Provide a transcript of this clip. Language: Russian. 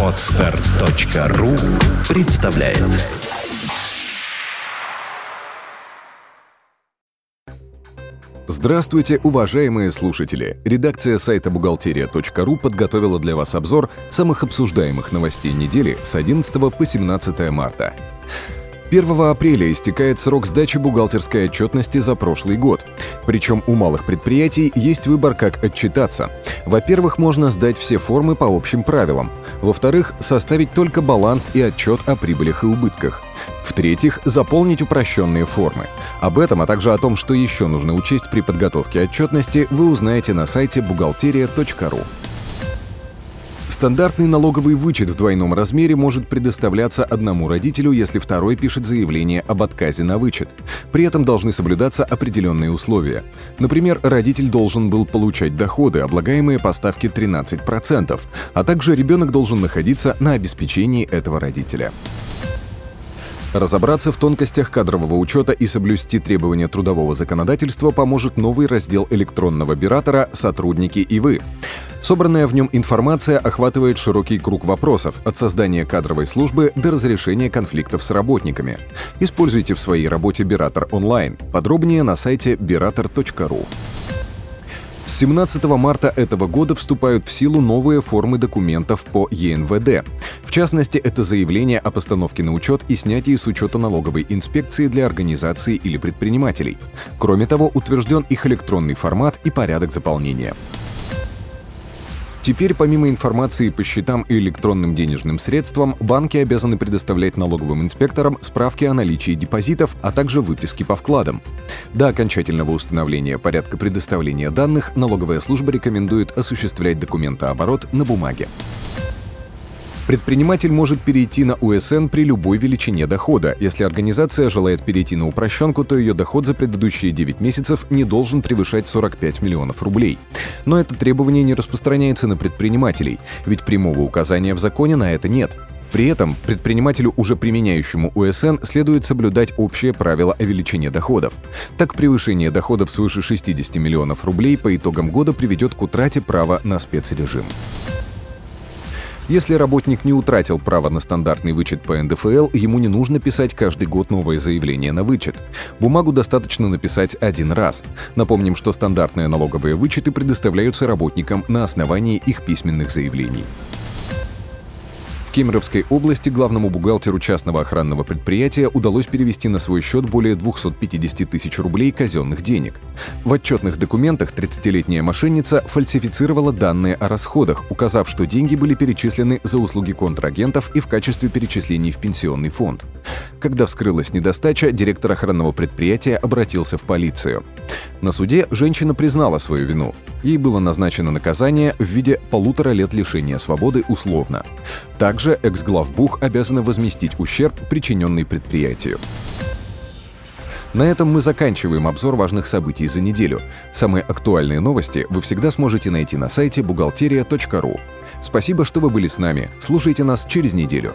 Отстар.ру представляет Здравствуйте, уважаемые слушатели! Редакция сайта бухгалтерия.ру подготовила для вас обзор самых обсуждаемых новостей недели с 11 по 17 марта. 1 апреля истекает срок сдачи бухгалтерской отчетности за прошлый год. Причем у малых предприятий есть выбор, как отчитаться. Во-первых, можно сдать все формы по общим правилам. Во-вторых, составить только баланс и отчет о прибылях и убытках. В-третьих, заполнить упрощенные формы. Об этом, а также о том, что еще нужно учесть при подготовке отчетности, вы узнаете на сайте бухгалтерия.ру. Стандартный налоговый вычет в двойном размере может предоставляться одному родителю, если второй пишет заявление об отказе на вычет. При этом должны соблюдаться определенные условия. Например, родитель должен был получать доходы, облагаемые по ставке 13%, а также ребенок должен находиться на обеспечении этого родителя. Разобраться в тонкостях кадрового учета и соблюсти требования трудового законодательства поможет новый раздел электронного биратора «Сотрудники и вы». Собранная в нем информация охватывает широкий круг вопросов от создания кадровой службы до разрешения конфликтов с работниками. Используйте в своей работе Биратор онлайн. Подробнее на сайте birator.ru. С 17 марта этого года вступают в силу новые формы документов по ЕНВД. В частности, это заявление о постановке на учет и снятии с учета налоговой инспекции для организаций или предпринимателей. Кроме того, утвержден их электронный формат и порядок заполнения. Теперь, помимо информации по счетам и электронным денежным средствам, банки обязаны предоставлять налоговым инспекторам справки о наличии депозитов, а также выписки по вкладам. До окончательного установления порядка предоставления данных налоговая служба рекомендует осуществлять документооборот на бумаге. Предприниматель может перейти на УСН при любой величине дохода. Если организация желает перейти на упрощенку, то ее доход за предыдущие 9 месяцев не должен превышать 45 миллионов рублей. Но это требование не распространяется на предпринимателей, ведь прямого указания в законе на это нет. При этом предпринимателю, уже применяющему УСН, следует соблюдать общее правило о величине доходов. Так, превышение доходов свыше 60 миллионов рублей по итогам года приведет к утрате права на спецрежим. Если работник не утратил право на стандартный вычет по НДФЛ, ему не нужно писать каждый год новое заявление на вычет. Бумагу достаточно написать один раз. Напомним, что стандартные налоговые вычеты предоставляются работникам на основании их письменных заявлений. Кемеровской области главному бухгалтеру частного охранного предприятия удалось перевести на свой счет более 250 тысяч рублей казенных денег. В отчетных документах 30-летняя мошенница фальсифицировала данные о расходах, указав, что деньги были перечислены за услуги контрагентов и в качестве перечислений в пенсионный фонд. Когда вскрылась недостача, директор охранного предприятия обратился в полицию. На суде женщина признала свою вину. Ей было назначено наказание в виде полутора лет лишения свободы условно. Также экс-главбух обязана возместить ущерб, причиненный предприятию. На этом мы заканчиваем обзор важных событий за неделю. Самые актуальные новости вы всегда сможете найти на сайте бухгалтерия.ру. Спасибо, что вы были с нами. Слушайте нас через неделю.